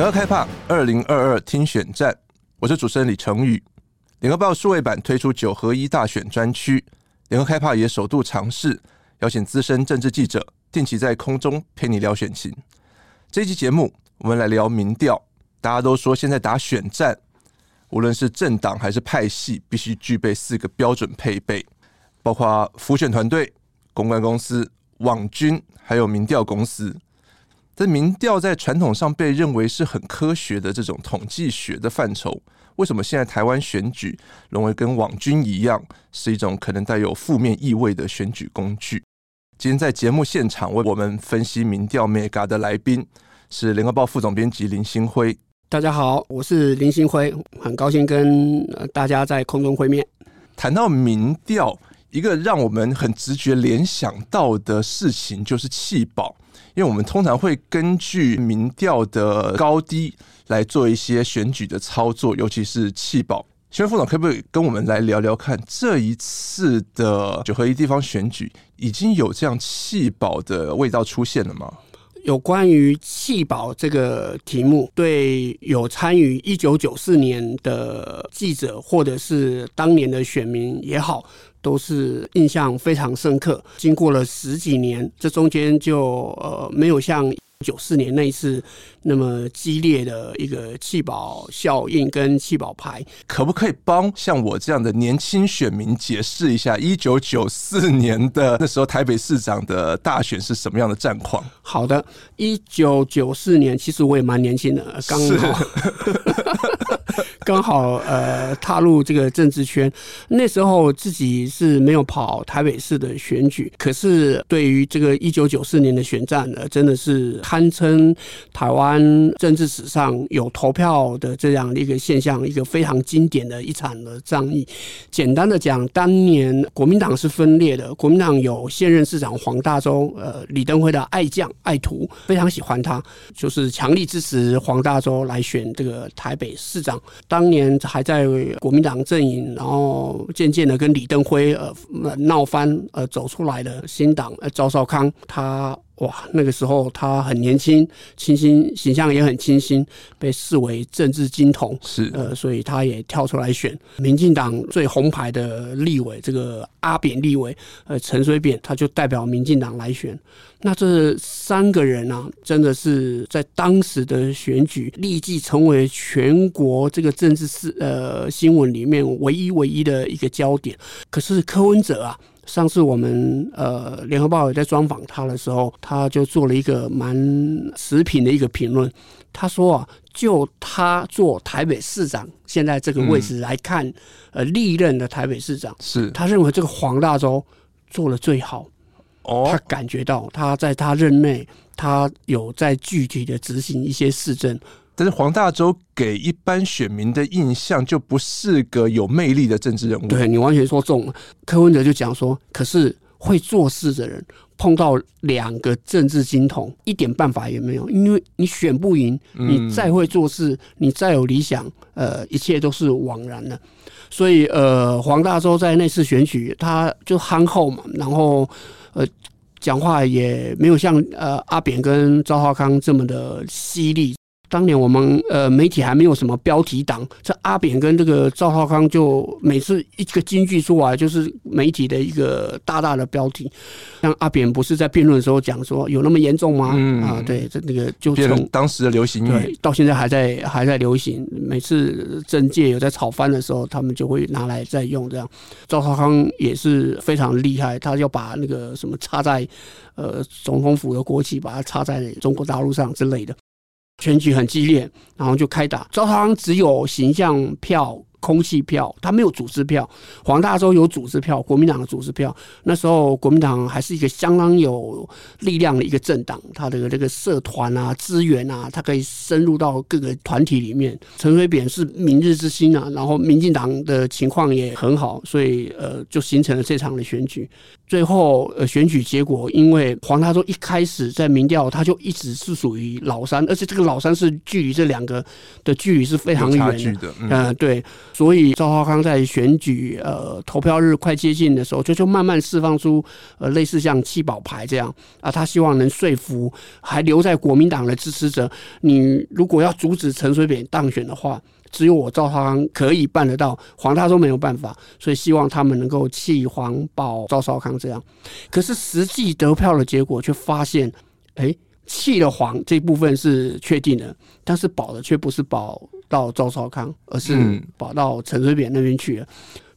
联合开帕二零二二听选战，我是主持人李成宇。联合报数位版推出九合一大选专区，联合开帕也首度尝试邀请资深政治记者定期在空中陪你聊选情。这期节目，我们来聊民调。大家都说现在打选战，无论是政党还是派系，必须具备四个标准配备，包括辅选团队、公关公司、网军，还有民调公司。这民调在传统上被认为是很科学的这种统计学的范畴，为什么现在台湾选举沦为跟网军一样，是一种可能带有负面意味的选举工具？今天在节目现场为我们分析民调 Mega 的来宾是联合报副总编辑林星辉。大家好，我是林星辉，很高兴跟大家在空中会面。谈到民调，一个让我们很直觉联想到的事情就是弃保。因为我们通常会根据民调的高低来做一些选举的操作，尤其是弃保。兴辉副总，可不可以跟我们来聊聊看，这一次的九合一地方选举已经有这样弃保的味道出现了吗？有关于弃保这个题目，对有参与一九九四年的记者或者是当年的选民也好，都是印象非常深刻。经过了十几年，这中间就呃没有像。九四年那一次那么激烈的一个弃保效应跟弃保牌，可不可以帮像我这样的年轻选民解释一下一九九四年的那时候台北市长的大选是什么样的战况？好的，一九九四年其实我也蛮年轻的，刚好 刚好呃踏入这个政治圈，那时候自己是没有跑台北市的选举，可是对于这个一九九四年的选战呢，真的是。堪称台湾政治史上有投票的这样的一个现象，一个非常经典的一场的战役。简单的讲，当年国民党是分裂的，国民党有现任市长黄大洲，呃，李登辉的爱将爱徒，非常喜欢他，就是强力支持黄大洲来选这个台北市长。当年还在国民党阵营，然后渐渐的跟李登辉呃闹翻，呃走出来的新党呃赵少康他。哇，那个时候他很年轻，清新形象也很清新，被视为政治金童，是呃，所以他也跳出来选民进党最红牌的立委，这个阿扁立委，呃，陈水扁，他就代表民进党来选。那这三个人啊，真的是在当时的选举立即成为全国这个政治事呃新闻里面唯一唯一的一个焦点。可是柯文哲啊。上次我们呃联合报也在专访他的时候，他就做了一个蛮持平的一个评论。他说啊，就他做台北市长现在这个位置来看，嗯、呃历任的台北市长是他认为这个黄大洲做的最好。哦，他感觉到他在他任内，他有在具体的执行一些市政。但是黄大洲给一般选民的印象就不是个有魅力的政治人物。对，你完全说中了。柯文哲就讲说，可是会做事的人碰到两个政治金童，一点办法也没有，因为你选不赢，你再会做事，你再有理想，呃，一切都是枉然的。所以，呃，黄大洲在那次选举，他就憨厚嘛，然后呃，讲话也没有像呃阿扁跟赵浩康这么的犀利。当年我们呃媒体还没有什么标题党，这阿扁跟这个赵少康就每次一个金句出来，就是媒体的一个大大的标题。像阿扁不是在辩论的时候讲说有那么严重吗？嗯、啊，对，这那个就从当时的流行语对到现在还在还在流行。每次政界有在炒翻的时候，他们就会拿来再用这样。赵少康也是非常厉害，他要把那个什么插在呃总统府的国旗，把它插在中国大陆上之类的。选举很激烈，然后就开打。赵少康只有形象票、空气票，他没有组织票。黄大洲有组织票，国民党的组织票。那时候国民党还是一个相当有力量的一个政党，他的这个社团啊、资源啊，他可以深入到各个团体里面。陈水扁是明日之星啊，然后民进党的情况也很好，所以呃，就形成了这场的选举。最后，呃，选举结果，因为黄大洲一开始在民调，他就一直是属于老三，而且这个老三是距离这两个的距离是非常远的。嗯、呃，对，所以赵浩康在选举呃投票日快接近的时候，就就慢慢释放出呃类似像弃保牌这样啊，他希望能说服还留在国民党的支持者，你如果要阻止陈水扁当选的话。只有我赵少康可以办得到，黄大洲没有办法，所以希望他们能够弃黄保赵少康这样。可是实际得票的结果却发现，哎，弃了黄这部分是确定的，但是保的却不是保到赵少康，而是保到陈水扁那边去了。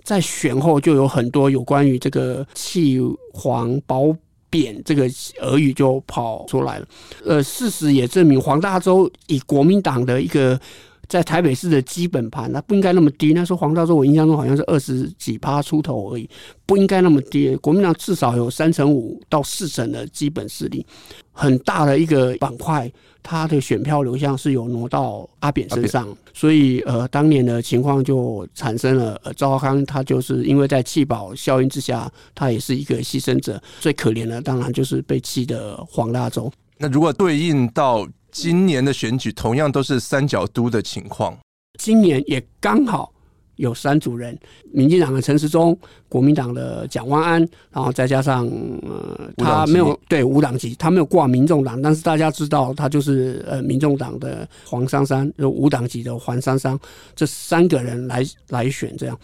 在选后就有很多有关于这个弃黄保扁这个俄语就跑出来了。呃，事实也证明黄大洲以国民党的一个。在台北市的基本盘，那不应该那么低。那时候黄大洲，我印象中好像是二十几趴出头而已，不应该那么低。国民党至少有三成五到四成的基本势力，很大的一个板块，它的选票流向是有挪到阿扁身上，所以呃，当年的情况就产生了。呃，赵少康他就是因为在弃保效应之下，他也是一个牺牲者。最可怜的当然就是被弃的黄大洲。那如果对应到。今年的选举同样都是三角都的情况，今年也刚好有三组人：民进党的陈时中、国民党的蒋万安，然后再加上呃，他没有对无党籍，他没有挂民众党，但是大家知道他就是呃民众党的黄珊珊，就无党籍的黄珊珊，这三个人来来选这样。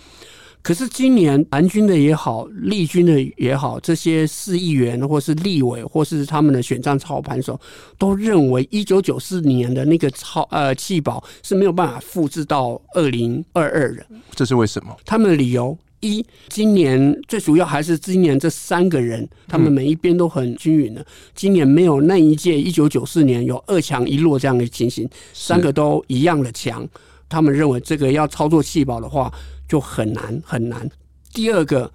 可是今年蓝军的也好，绿军的也好，这些市议员或是立委或是他们的选战操盘手，都认为一九九四年的那个操呃弃保是没有办法复制到二零二二的。这是为什么？他们的理由一，今年最主要还是今年这三个人，他们每一边都很均匀的。今年没有那一届一九九四年有二强一弱这样的情形，三个都一样的强。他们认为这个要操作弃保的话。就很难很难。第二个，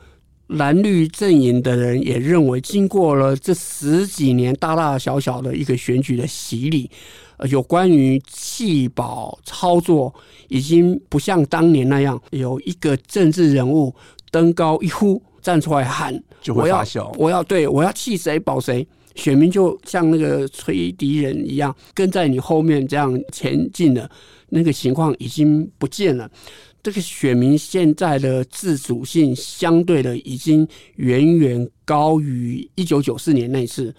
蓝绿阵营的人也认为，经过了这十几年大大小小的一个选举的洗礼，呃，有关于弃保操作，已经不像当年那样有一个政治人物登高一呼站出来喊，就会发酵。我要对我要弃谁保谁，选民就像那个吹笛人一样跟在你后面这样前进的，那个情况已经不见了。这个选民现在的自主性相对的已经远远高于一九九四年那一次，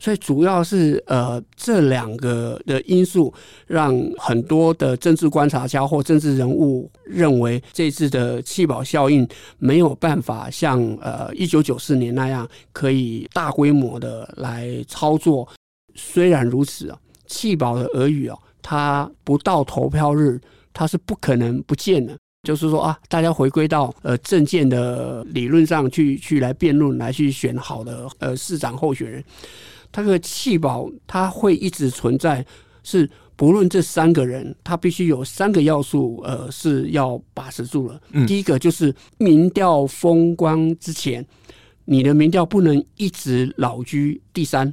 所以主要是呃这两个的因素让很多的政治观察家或政治人物认为这次的弃保效应没有办法像呃一九九四年那样可以大规模的来操作。虽然如此啊，弃保的俄语啊，它不到投票日，它是不可能不见的。就是说啊，大家回归到呃政见的理论上去去来辩论，来去选好的呃市长候选人。他个弃保，他会一直存在，是不论这三个人，他必须有三个要素，呃是要把持住了。嗯、第一个就是民调风光之前，你的民调不能一直老居第三。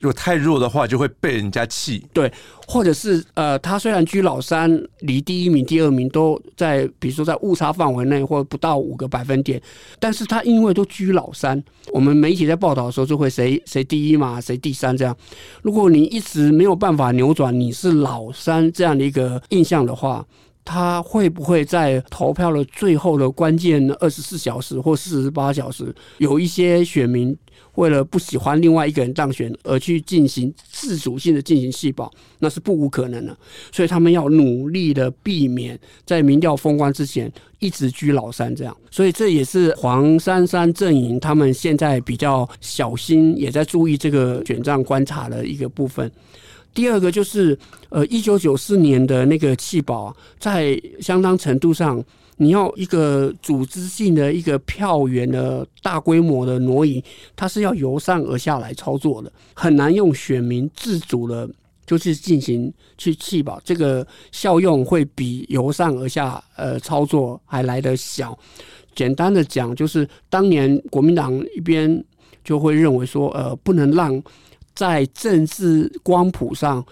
如果太弱的话，就会被人家气。对，或者是呃，他虽然居老三，离第一名、第二名都在，比如说在误差范围内，或不到五个百分点，但是他因为都居老三，我们媒体在报道的时候就会谁谁第一嘛，谁第三这样。如果你一直没有办法扭转你是老三这样的一个印象的话，他会不会在投票的最后的关键二十四小时或四十八小时，有一些选民？为了不喜欢另外一个人当选而去进行自主性的进行弃保，那是不无可能的。所以他们要努力的避免在民调封关之前一直居老三这样。所以这也是黄珊珊阵营他们现在比较小心，也在注意这个选战观察的一个部分。第二个就是，呃，一九九四年的那个弃保，在相当程度上。你要一个组织性的一个票源的大规模的挪移，它是要由上而下来操作的，很难用选民自主的，就是进行去弃保，这个效用会比由上而下呃操作还来得小。简单的讲，就是当年国民党一边就会认为说，呃，不能让在政治光谱上。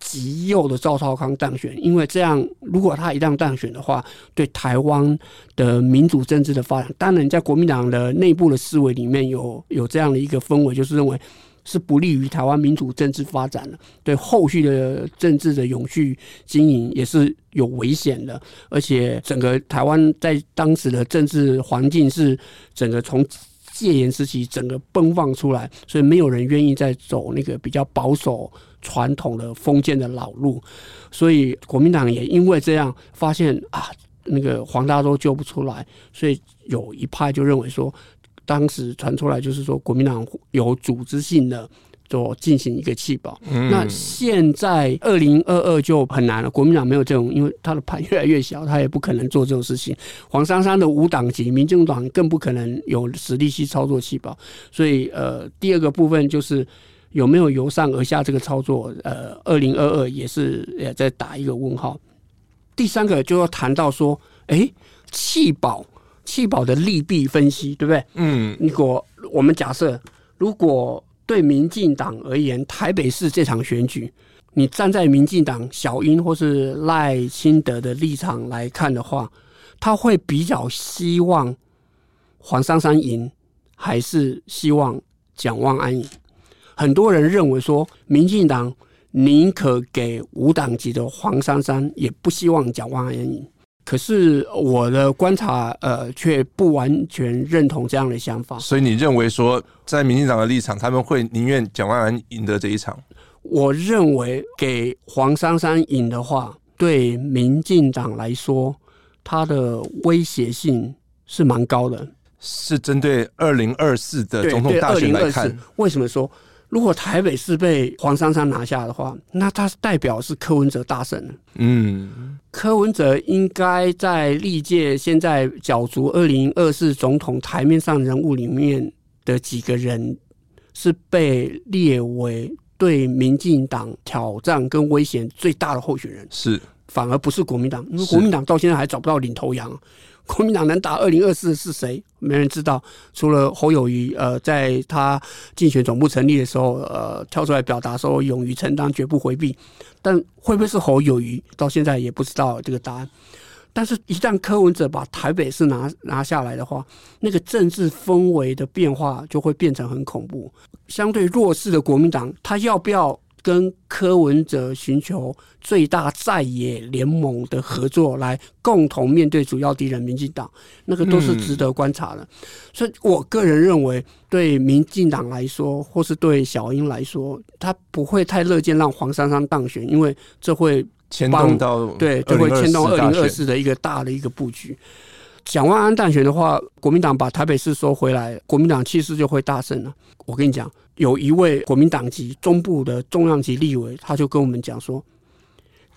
极右的赵少康当选，因为这样，如果他一旦当选的话，对台湾的民主政治的发展，当然在国民党的内部的思维里面有有这样的一个氛围，就是认为是不利于台湾民主政治发展的，对后续的政治的永续经营也是有危险的，而且整个台湾在当时的政治环境是整个从。戒严时期整个奔放出来，所以没有人愿意再走那个比较保守传统的封建的老路，所以国民党也因为这样发现啊，那个黄大洲救不出来，所以有一派就认为说，当时传出来就是说国民党有组织性的。做进行一个弃保，嗯、那现在二零二二就很难了。国民党没有这种，因为他的盘越来越小，他也不可能做这种事情。黄珊珊的无党籍，民进党更不可能有实力去操作弃保。所以，呃，第二个部分就是有没有由上而下这个操作，呃，二零二二也是也在打一个问号。第三个就要谈到说，哎、欸，弃保，弃保的利弊分析，对不对？嗯，如果我们假设如果。对民进党而言，台北市这场选举，你站在民进党小英或是赖清德的立场来看的话，他会比较希望黄珊珊赢，还是希望蒋万安赢？很多人认为说，民进党宁可给无党籍的黄珊珊，也不希望蒋万安赢。可是我的观察，呃，却不完全认同这样的想法。所以你认为说，在民进党的立场，他们会宁愿蒋万安赢得这一场？我认为给黄珊珊赢的话，对民进党来说，它的威胁性是蛮高的。是针对二零二四的总统大选来看，为什么说？如果台北是被黄珊珊拿下的话，那他代表是柯文哲大胜。嗯，柯文哲应该在历届现在角逐二零二四总统台面上人物里面的几个人，是被列为对民进党挑战跟威胁最大的候选人。是，反而不是国民党，因为国民党到现在还找不到领头羊。国民党能打二零二四是谁？没人知道，除了侯友谊，呃，在他竞选总部成立的时候，呃，跳出来表达说勇于承担，绝不回避。但会不会是侯友谊，到现在也不知道这个答案。但是，一旦柯文哲把台北市拿拿下来的话，那个政治氛围的变化就会变成很恐怖。相对弱势的国民党，他要不要？跟柯文哲寻求最大在野联盟的合作，来共同面对主要敌人民进党，那个都是值得观察的。嗯、所以我个人认为，对民进党来说，或是对小英来说，他不会太乐见让黄珊珊当选，因为这会牵动到对，就会牵动二零二四的一个大的一个布局。蒋万安当选的话，国民党把台北市收回来，国民党气势就会大胜了。我跟你讲。有一位国民党籍中部的重量级立委，他就跟我们讲说，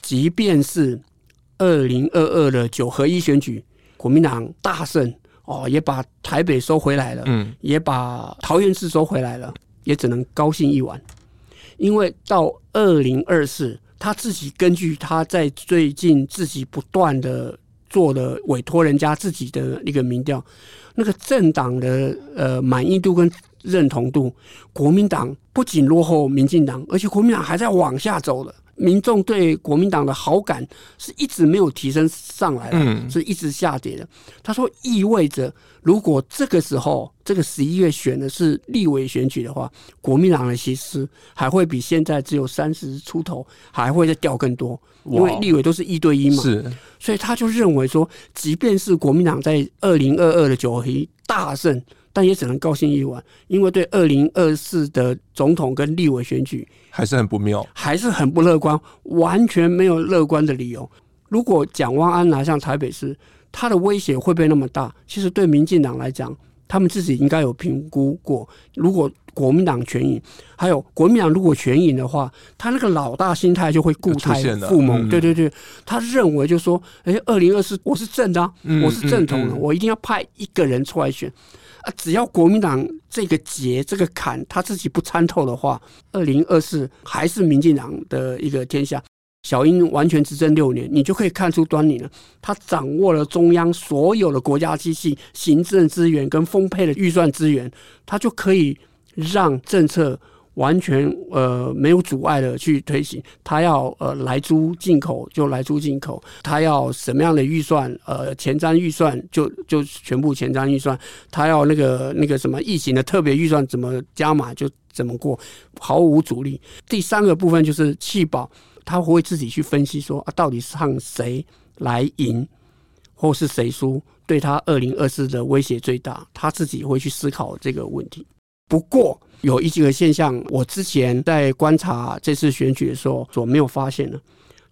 即便是二零二二的九合一选举，国民党大胜哦，也把台北收回来了，嗯，也把桃园市收回来了，也只能高兴一晚，因为到二零二四，他自己根据他在最近自己不断的做的委托人家自己的一个民调，那个政党的呃满意度跟。认同度，国民党不仅落后民进党，而且国民党还在往下走了。民众对国民党的好感是一直没有提升上来的，是一直下跌的。他说，意味着如果这个时候这个十一月选的是立委选举的话，国民党的席次还会比现在只有三十出头，还会再掉更多。因为立委都是一对一嘛，是，所以他就认为说，即便是国民党在二零二二的九合一大胜。但也只能高兴一晚，因为对二零二四的总统跟立委选举还是很不妙，还是很不乐观，完全没有乐观的理由。如果蒋万安拿下台北市，他的威胁会不会那么大？其实对民进党来讲，他们自己应该有评估过。如果国民党全赢，还有国民党如果全赢的话，他那个老大心态就会固态复萌。对对对，他认为就是说，哎，二零二四我是正的，啊，我是正统的，我一定要派一个人出来选。只要国民党这个结这个坎他自己不参透的话，二零二四还是民进党的一个天下。小英完全执政六年，你就可以看出端倪了。他掌握了中央所有的国家机器、行政资源跟丰沛的预算资源，他就可以让政策完全呃没有阻碍的去推行。他要呃来租进口就来租进口，他要什么样的预算呃前瞻预算就就全部前瞻预算，他要那个那个什么疫情的特别预算怎么加码就怎么过，毫无阻力。第三个部分就是气保，他会自己去分析说啊，到底是让谁来赢，或是谁输，对他二零二四的威胁最大，他自己会去思考这个问题。不过有一几个现象，我之前在观察这次选举的时候所没有发现的，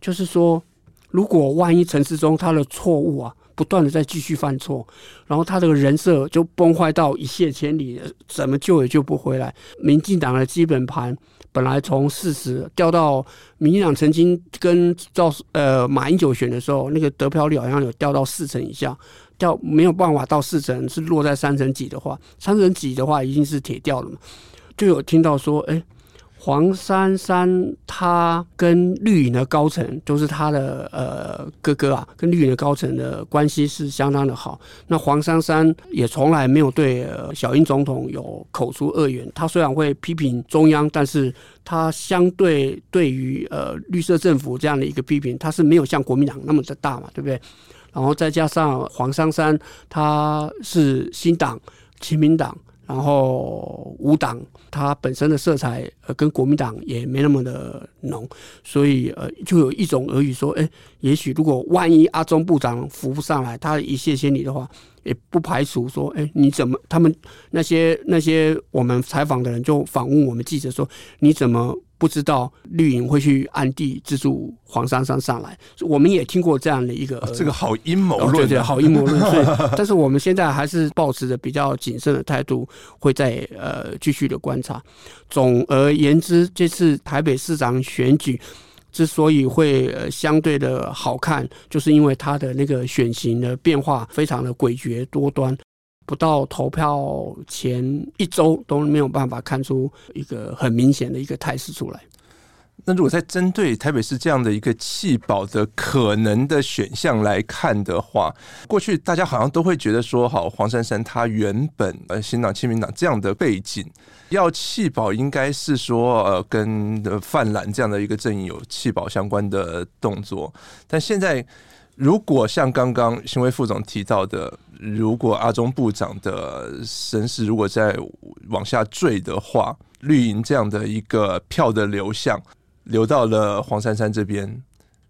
就是说，如果万一陈时中他的错误啊，不断的在继续犯错，然后他这个人设就崩坏到一泻千里，怎么救也救不回来。民进党的基本盘本来从四十掉到民进党曾经跟赵呃马英九选的时候，那个得票率好像有掉到四成以下。掉没有办法到四层，是落在三层几的话，三层几的话已经是铁掉了嘛。就有听到说，哎，黄珊珊他跟绿营的高层，就是他的呃哥哥啊，跟绿营的高层的关系是相当的好。那黄珊珊也从来没有对、呃、小英总统有口出恶言。他虽然会批评中央，但是他相对对于呃绿色政府这样的一个批评，他是没有像国民党那么的大嘛，对不对？然后再加上黄珊珊，他是新党、亲民党，然后无党，他本身的色彩呃跟国民党也没那么的浓，所以呃就有一种耳语说，哎，也许如果万一阿中部长扶不上来，他一泻千里的话，也不排除说，哎，你怎么他们那些那些我们采访的人就访问我们记者说，你怎么？不知道绿营会去暗地资助黄珊珊上来，我们也听过这样的一个，啊、这个好阴谋论，对对，好阴谋论。所以，但是我们现在还是保持着比较谨慎的态度，会再呃继续的观察。总而言之，这次台北市长选举之所以会呃相对的好看，就是因为它的那个选情的变化非常的诡谲多端。不到投票前一周都没有办法看出一个很明显的一个态势出来。那如果在针对台北市这样的一个弃保的可能的选项来看的话，过去大家好像都会觉得说，好，黄珊珊她原本呃新党、亲民党这样的背景，要弃保应该是说呃跟泛蓝这样的一个阵营有弃保相关的动作，但现在。如果像刚刚新威副总提到的，如果阿中部长的身世如果再往下坠的话，绿营这样的一个票的流向流到了黄珊珊这边，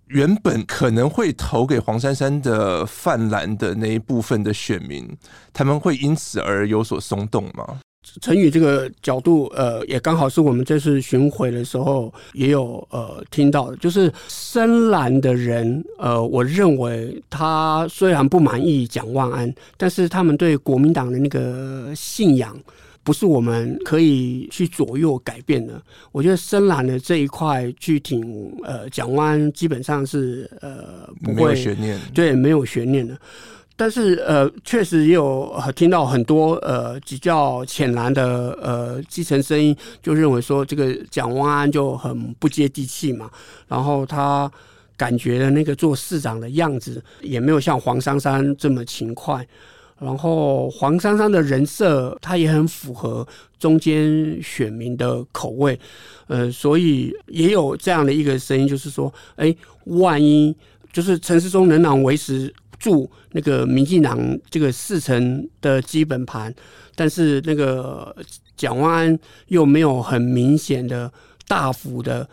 原本可能会投给黄珊珊的泛蓝的那一部分的选民，他们会因此而有所松动吗？陈宇这个角度，呃，也刚好是我们这次巡回的时候也有呃听到的，就是深蓝的人，呃，我认为他虽然不满意蒋万安，但是他们对国民党的那个信仰，不是我们可以去左右改变的。我觉得深蓝的这一块去挺呃蒋万安，基本上是呃不会悬念，对，没有悬念的。但是呃，确实也有听到很多呃比较浅蓝的呃基层声音，就认为说这个蒋万安就很不接地气嘛，然后他感觉的那个做市长的样子也没有像黄珊珊这么勤快，然后黄珊珊的人设他也很符合中间选民的口味，呃，所以也有这样的一个声音，就是说，哎，万一就是陈时中仍然维持。住那个民进党这个四成的基本盘，但是那个蒋万安又没有很明显的大幅的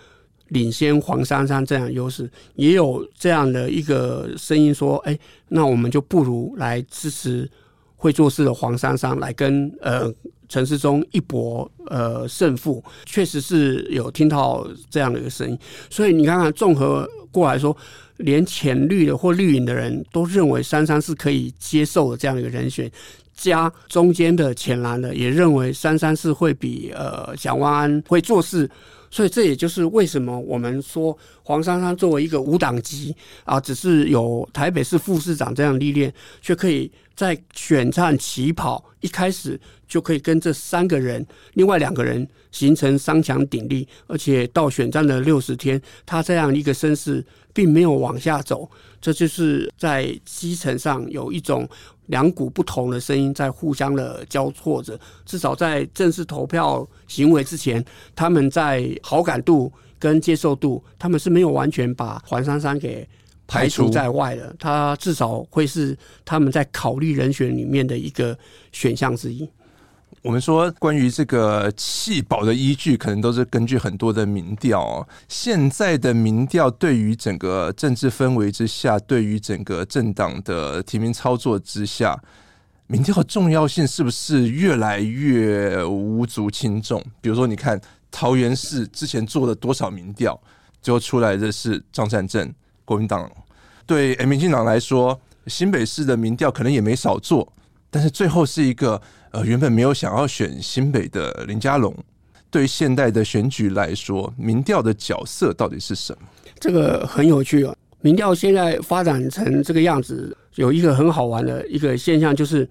领先黄珊珊这样优势，也有这样的一个声音说：“哎，那我们就不如来支持会做事的黄珊珊，来跟呃陈时中一搏呃胜负。”确实是有听到这样的一个声音，所以你看看综合过来说。连浅绿的或绿营的人都认为珊珊是可以接受的这样一个人选，加中间的浅蓝的也认为珊珊是会比呃蒋万安会做事，所以这也就是为什么我们说黄珊珊作为一个无党籍啊，只是有台北市副市长这样历练，却可以在选战起跑一开始就可以跟这三个人，另外两个人形成三强鼎立，而且到选战的六十天，他这样一个声势。并没有往下走。这就是在基层上有一种两股不同的声音在互相的交错着。至少在正式投票行为之前，他们在好感度跟接受度，他们是没有完全把黄珊珊给排除在外的。他至少会是他们在考虑人选里面的一个选项之一。我们说关于这个弃保的依据，可能都是根据很多的民调。现在的民调对于整个政治氛围之下，对于整个政党的提名操作之下，民调的重要性是不是越来越无足轻重？比如说，你看桃园市之前做了多少民调，最后出来的是张善政，国民党。对，民进党来说，新北市的民调可能也没少做，但是最后是一个。呃，原本没有想要选新北的林佳龙，对于现代的选举来说，民调的角色到底是什么？这个很有趣哦。民调现在发展成这个样子，有一个很好玩的一个现象，就是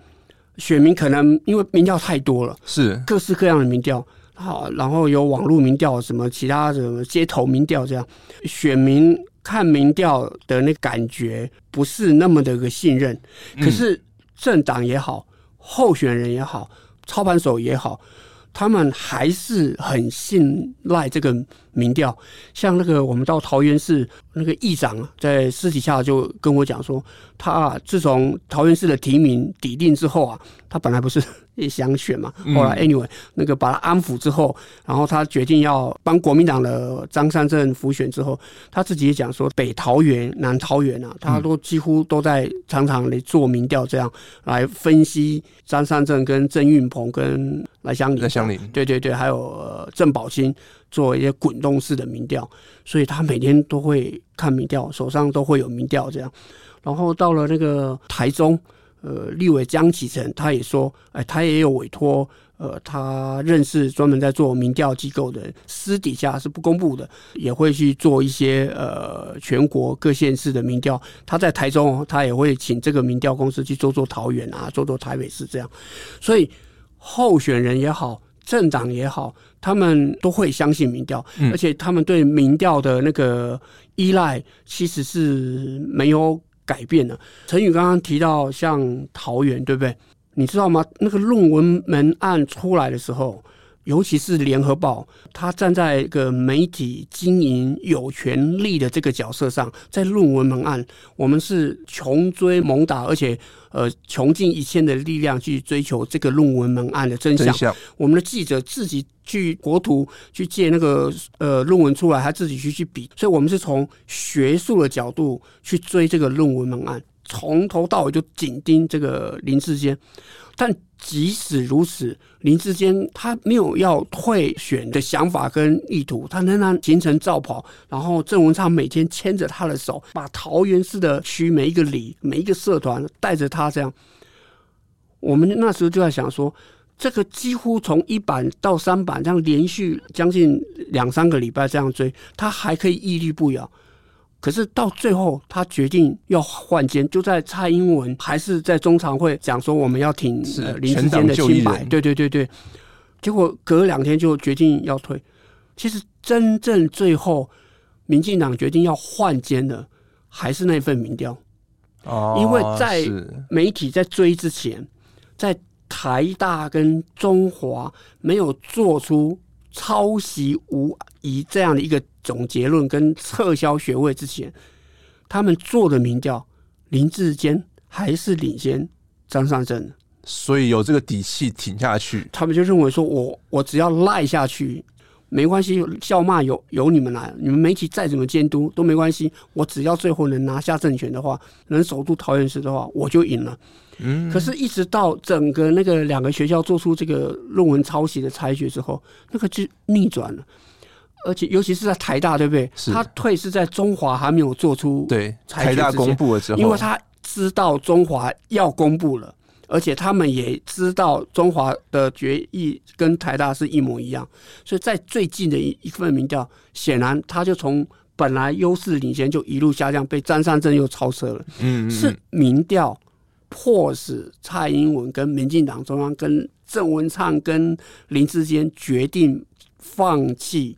选民可能因为民调太多了，是各式各样的民调，好，然后有网络民调，什么其他什么街头民调，这样选民看民调的那感觉不是那么的一个信任，可是政党也好。候选人也好，操盘手也好，他们还是很信赖这个民调。像那个我们到桃园市那个议长，在私底下就跟我讲说，他自从桃园市的提名抵定之后啊，他本来不是。也想选嘛，后来 anyway 那个把他安抚之后，然后他决定要帮国民党的张善政辅选之后，他自己也讲说，北桃园、南桃园啊，他都几乎都在常常来做民调，这样来分析张善政跟郑运鹏跟赖香林、赖香林，对对对，还有郑宝清做一些滚动式的民调，所以他每天都会看民调，手上都会有民调这样，然后到了那个台中。呃，立委江启臣他也说，哎，他也有委托，呃，他认识专门在做民调机构的人，私底下是不公布的，也会去做一些呃全国各县市的民调。他在台中，他也会请这个民调公司去做做桃园啊，做做台北市这样。所以候选人也好，政党也好，他们都会相信民调，而且他们对民调的那个依赖其实是没有。改变了。陈宇刚刚提到像桃园，对不对？你知道吗？那个论文门案出来的时候，尤其是联合报，他站在一个媒体经营有权利的这个角色上，在论文门案，我们是穷追猛打，而且呃穷尽一切的力量去追求这个论文门案的真相。真相。我们的记者自己去国图去借那个呃论文出来，他自己去去比，所以我们是从学术的角度去追这个论文门案，从头到尾就紧盯这个林志坚。但即使如此，林志坚他没有要退选的想法跟意图，他仍然行程照跑。然后郑文灿每天牵着他的手，把桃园市的区每一个里、每一个社团带着他这样。我们那时候就在想说，这个几乎从一版到三版这样连续将近两三个礼拜这样追，他还可以屹立不摇。可是到最后，他决定要换肩，就在蔡英文还是在中常会讲说我们要挺林志坚的清白，对对对对。结果隔两天就决定要退。其实真正最后，民进党决定要换肩的，还是那份民调。哦，因为在媒体在追之前，在台大跟中华没有做出抄袭无疑这样的一个。总结论跟撤销学位之前，他们做的民调，林志坚还是领先张善政，所以有这个底气挺下去。他们就认为说我，我我只要赖下去，没关系，笑骂由由你们来，你们媒体再怎么监督都没关系，我只要最后能拿下政权的话，能守住桃园市的话，我就赢了。嗯，可是，一直到整个那个两个学校做出这个论文抄袭的裁决之后，那个就逆转了。而且，尤其是在台大，对不对？他退是在中华还没有做出对台大公布了之后，因为他知道中华要公布了，而且他们也知道中华的决议跟台大是一模一样，所以在最近的一一份民调，显然他就从本来优势领先就一路下降，被张善政又超车了。嗯，嗯，是民调迫使蔡英文跟民进党中央跟郑文灿跟林志坚决定放弃。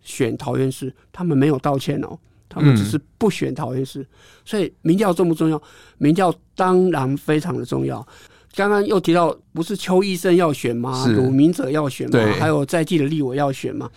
选桃园市，他们没有道歉哦，他他们只是不选桃园市。所以民调重不重要？民调当然非常的重要。刚刚又提到，不是邱医生要选吗？鲁明哲要选吗？还有在地的立委要选吗？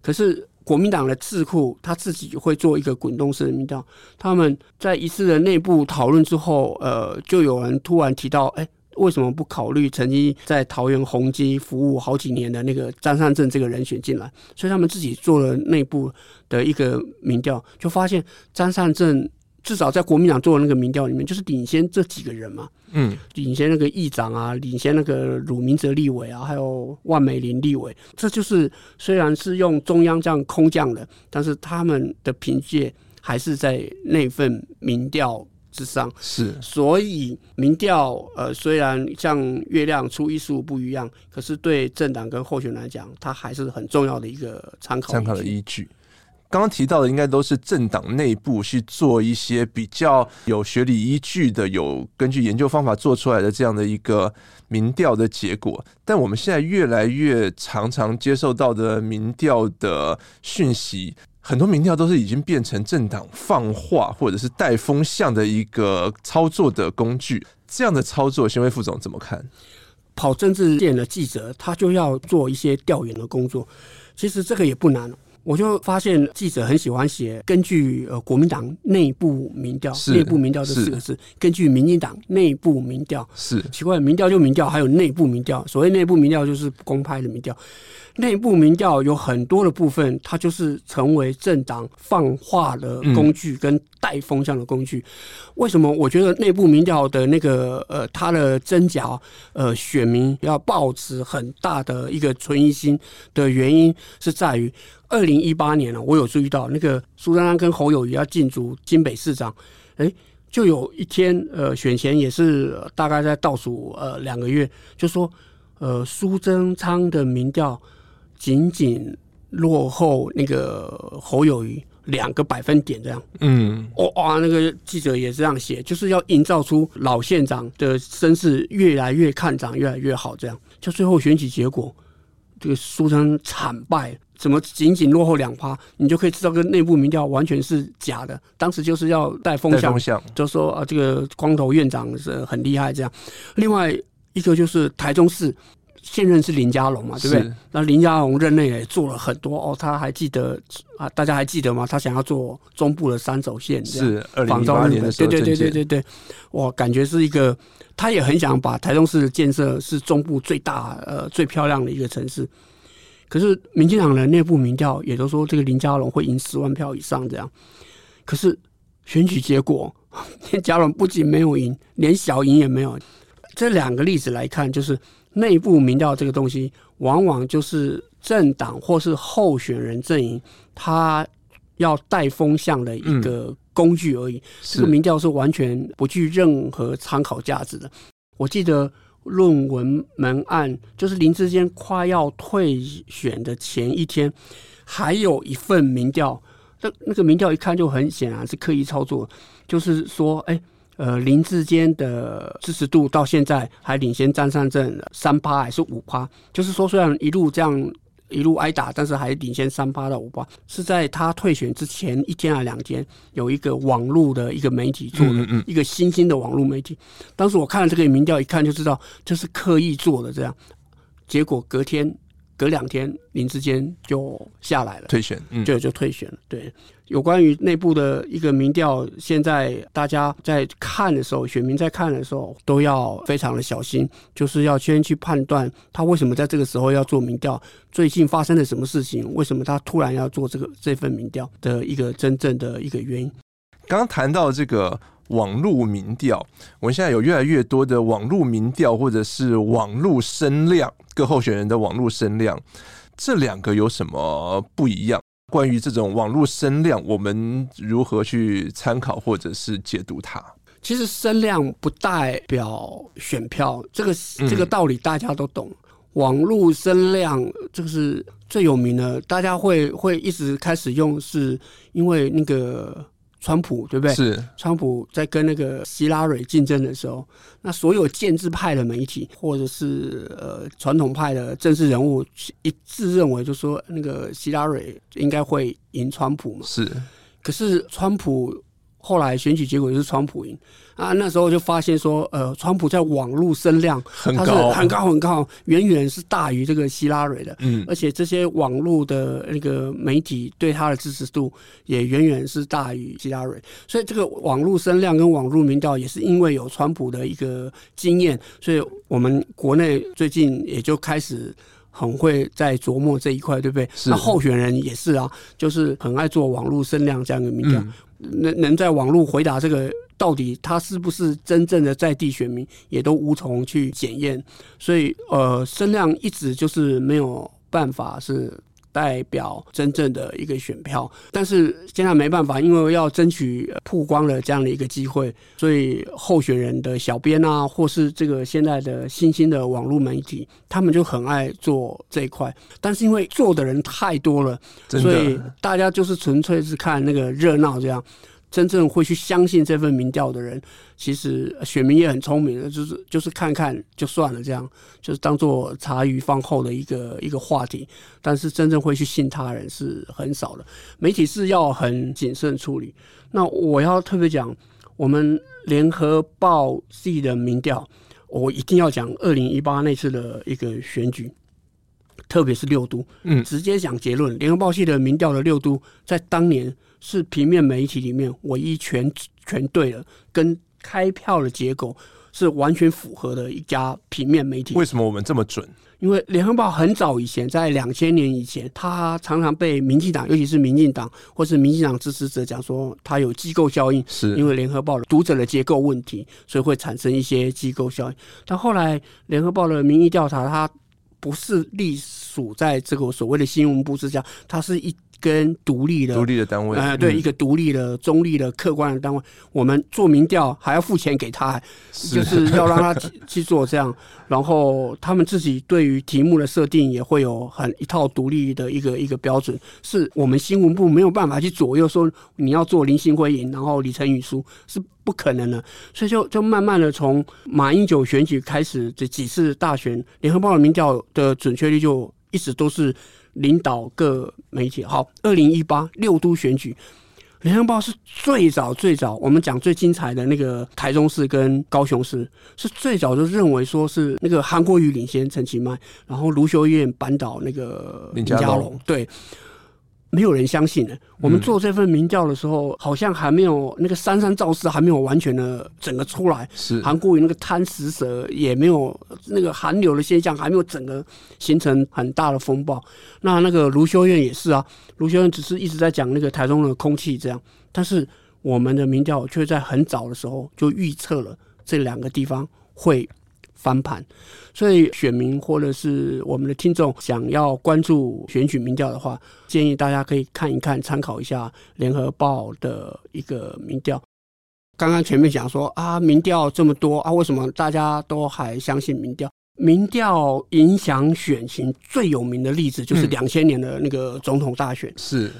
可是国民党的智库他自己会做一个滚动式的民调。他们在一次的内部讨论之后，呃，就有人突然提到，哎，为什么不考虑曾经在桃园宏基服务好几年的那个张善政这个人选进来？所以他们自己做了内部的一个民调，就发现张善政。至少在国民党做的那个民调里面，就是领先这几个人嘛，嗯，领先那个议长啊，领先那个鲁明哲立委啊，还有万美玲立委，这就是虽然是用中央这样空降的，但是他们的凭借还是在那份民调之上。是，所以民调呃，虽然像月亮初一十五不一样，可是对政党跟候选人来讲，它还是很重要的一个参考参考的依据。刚刚提到的应该都是政党内部去做一些比较有学理依据的、有根据研究方法做出来的这样的一个民调的结果。但我们现在越来越常常接受到的民调的讯息，很多民调都是已经变成政党放话或者是带风向的一个操作的工具。这样的操作，先威副总怎么看？跑政治线的记者，他就要做一些调研的工作。其实这个也不难。我就发现记者很喜欢写根据呃国民党内部民调，内部民调这四个字，根据民进党内部民调是奇怪，民调就民调，还有内部民调。所谓内部民调就是不公开的民调，内部民调有很多的部分，它就是成为政党放话的工具跟带风向的工具。为什么我觉得内部民调的那个呃它的真假呃选民要抱持很大的一个存疑心的原因是在于。二零一八年了，我有注意到那个苏贞昌跟侯友谊要竞逐新北市长，哎，就有一天，呃，选前也是大概在倒数呃两个月，就说，呃，苏贞昌的民调仅仅落后那个侯友谊两个百分点这样，嗯，哇，那个记者也这样写，就是要营造出老县长的声势越来越看涨，越来越好这样，就最后选举结果，这个苏贞惨败。怎么仅仅落后两趴，你就可以知道，跟内部民调完全是假的。当时就是要带风向，就说啊，这个光头院长是很厉害这样。另外一个就是台中市现任是林佳龙嘛，对不对？那林佳龙任内也做了很多哦，他还记得啊？大家还记得吗？他想要做中部的三轴线，是二零一八年的时候，对对对对对对，哇感觉是一个，他也很想把台中市的建设是中部最大呃最漂亮的一个城市。可是民进党的内部民调也都说这个林佳龙会赢十万票以上这样，可是选举结果 林佳龙不仅没有赢，连小赢也没有。这两个例子来看，就是内部民调这个东西，往往就是政党或是候选人阵营他要带风向的一个工具而已。嗯、这个民调是完全不具任何参考价值的。我记得。论文门案就是林志坚快要退选的前一天，还有一份民调，那那个民调一看就很显然是刻意操作，就是说，哎、呃，林志坚的支持度到现在还领先张善政三趴还是五趴，就是说虽然一路这样。一路挨打，但是还领先三八到五八，是在他退选之前一天还两天，有一个网络的一个媒体做的一个新兴的网络媒体。当时我看了这个民调，一看就知道这是刻意做的，这样。结果隔天。隔两天，林志坚就下来了，退选，嗯，就就退选了。对，有关于内部的一个民调，现在大家在看的时候，选民在看的时候，都要非常的小心，就是要先去判断他为什么在这个时候要做民调，最近发生了什么事情，为什么他突然要做这个这份民调的一个真正的一个原因。刚刚谈到这个。网络民调，我们现在有越来越多的网络民调，或者是网络声量，各候选人的网络声量，这两个有什么不一样？关于这种网络声量，我们如何去参考或者是解读它？其实声量不代表选票，这个这个道理大家都懂。嗯、网络声量这个是最有名的，大家会会一直开始用，是因为那个。川普对不对？是川普在跟那个希拉蕊竞争的时候，那所有建制派的媒体或者是呃传统派的政治人物一致认为，就说那个希拉蕊应该会赢川普嘛。是，可是川普。后来选举结果就是川普赢啊，那时候就发现说，呃，川普在网络声量很高，很高很高，远远是大于这个希拉蕊的。嗯，而且这些网络的那个媒体对他的支持度也远远是大于希拉蕊。所以这个网络声量跟网络民调也是因为有川普的一个经验，所以我们国内最近也就开始很会在琢磨这一块，对不对？那候选人也是啊，就是很爱做网络声量这样的民调。嗯能能在网络回答这个，到底他是不是真正的在地选民，也都无从去检验。所以，呃，声量一直就是没有办法是。代表真正的一个选票，但是现在没办法，因为要争取曝光了这样的一个机会，所以候选人的小编啊，或是这个现在的新兴的网络媒体，他们就很爱做这一块。但是因为做的人太多了，所以大家就是纯粹是看那个热闹这样。真正会去相信这份民调的人，其实选民也很聪明的，就是就是看看就算了，这样就是当做茶余饭后的一个一个话题。但是真正会去信他人是很少的，媒体是要很谨慎处理。那我要特别讲，我们联合报自己的民调，我一定要讲二零一八那次的一个选举，特别是六都，嗯，直接讲结论，联合报系的民调的六都在当年。是平面媒体里面唯一全全对的，跟开票的结果是完全符合的一家平面媒体。为什么我们这么准？因为联合报很早以前，在两千年以前，他常常被民进党，尤其是民进党或是民进党支持者讲说，他有机构效应，是因为联合报的读者的结构问题，所以会产生一些机构效应。但后来联合报的民意调查，它不是隶属在这个所谓的新闻部之下，它是一。跟独立的独立的单位，呃，对，一个独立的、中立的、客观的单位，我们做民调还要付钱给他，就是要让他 去做这样。然后他们自己对于题目的设定也会有很一套独立的一个一个标准，是我们新闻部没有办法去左右说你要做林星辉赢，然后李成宇输是不可能的。所以就就慢慢的从马英九选举开始这几次大选，联合报的民调的准确率就一直都是。领导各媒体。好，二零一八六都选举，联合报是最早最早，我们讲最精彩的那个台中市跟高雄市，是最早就认为说是那个韩国瑜领先陈其迈，然后卢修燕扳倒那个林佳龙，对。没有人相信的。我们做这份民调的时候，好像还没有那个三山造势还没有完全的整个出来。是韩国瑜那个贪食蛇也没有那个寒流的现象还没有整个形成很大的风暴。那那个卢修院也是啊，卢修院只是一直在讲那个台中的空气这样，但是我们的民调却在很早的时候就预测了这两个地方会翻盘，所以选民或者是我们的听众想要关注选举民调的话，建议大家可以看一看，参考一下联合报的一个民调。刚刚前面讲说啊，民调这么多啊，为什么大家都还相信民调？民调影响选情最有名的例子就是两千年的那个总统大选，嗯、是。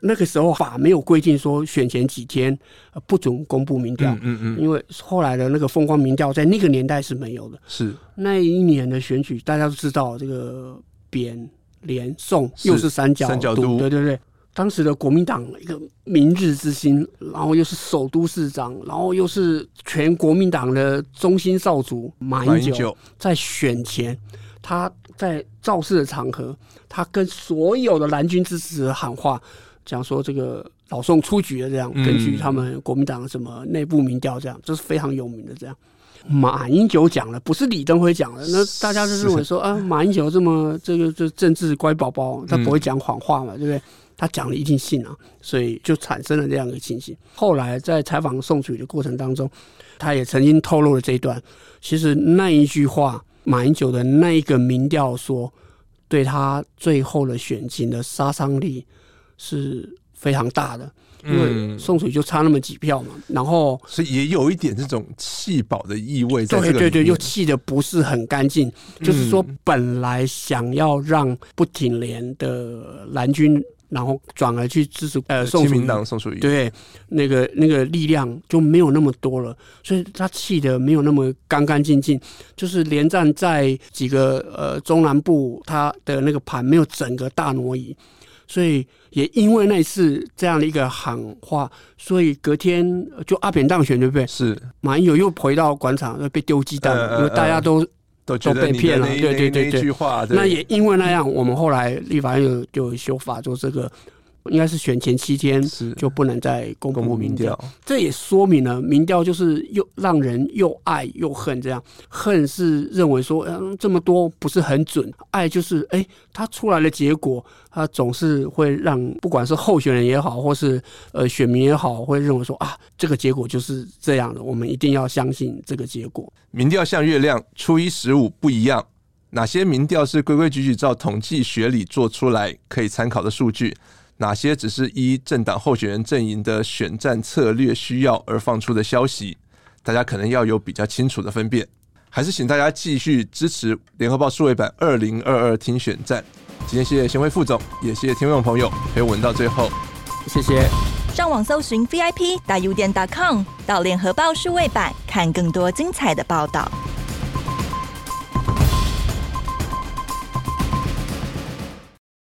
那个时候法没有规定说选前几天不准公布民调，嗯嗯，因为后来的那个风光民调在那个年代是没有的。是那一年的选举，大家都知道这个扁连宋又是三角三角都，对对对。当时的国民党一个明日之星，然后又是首都市长，然后又是全国民党的中心少主马英九，在选前他在造势的场合，他跟所有的蓝军支持者喊话。讲说这个老宋出局了，这样根据他们国民党什么内部民调，这样这是非常有名的。这样马英九讲了，不是李登辉讲了。那大家就认为说啊，马英九这么这个这政治乖宝宝，他不会讲谎话嘛，对不对？他讲了一定信啊，所以就产生了这样一个情形。后来在采访宋楚瑜的过程当中，他也曾经透露了这一段。其实那一句话，马英九的那一个民调说，对他最后的选情的杀伤力。是非常大的，因为宋楚瑜就差那么几票嘛，然后所以也有一点这种弃保的意味在。对对对，又弃的不是很干净，就是说本来想要让不挺连的蓝军，然后转而去支持呃宋楚瑜，宋楚瑜对那个那个力量就没有那么多了，所以他气的没有那么干干净净，就是连战在几个呃中南部他的那个盘没有整个大挪移。所以也因为那次这样的一个喊话，所以隔天就阿扁当选，对不对？是马英九又回到广场，又被丢鸡蛋，因为大家都。都，都被骗了，对对对对。那也因为那样，我们后来立法院就修法，做这个。应该是选前七天就不能再公布民调，这也说明了民调就是又让人又爱又恨。这样恨是认为说，嗯，这么多不是很准；爱就是，哎，他出来的结果，他总是会让不管是候选人也好，或是呃选民也好，会认为说啊，这个结果就是这样的，我们一定要相信这个结果。民调像月亮，初一十五不一样。哪些民调是规规矩矩照统计学理做出来可以参考的数据？哪些只是依政党候选人阵营的选战策略需要而放出的消息？大家可能要有比较清楚的分辨。还是请大家继续支持联合报数位版二零二二听选战。今天谢谢贤惠副总，也谢谢听众朋友陪我们到最后，谢谢。上网搜寻 VIP 大 U 点 .com，到联合报数位版看更多精彩的报道。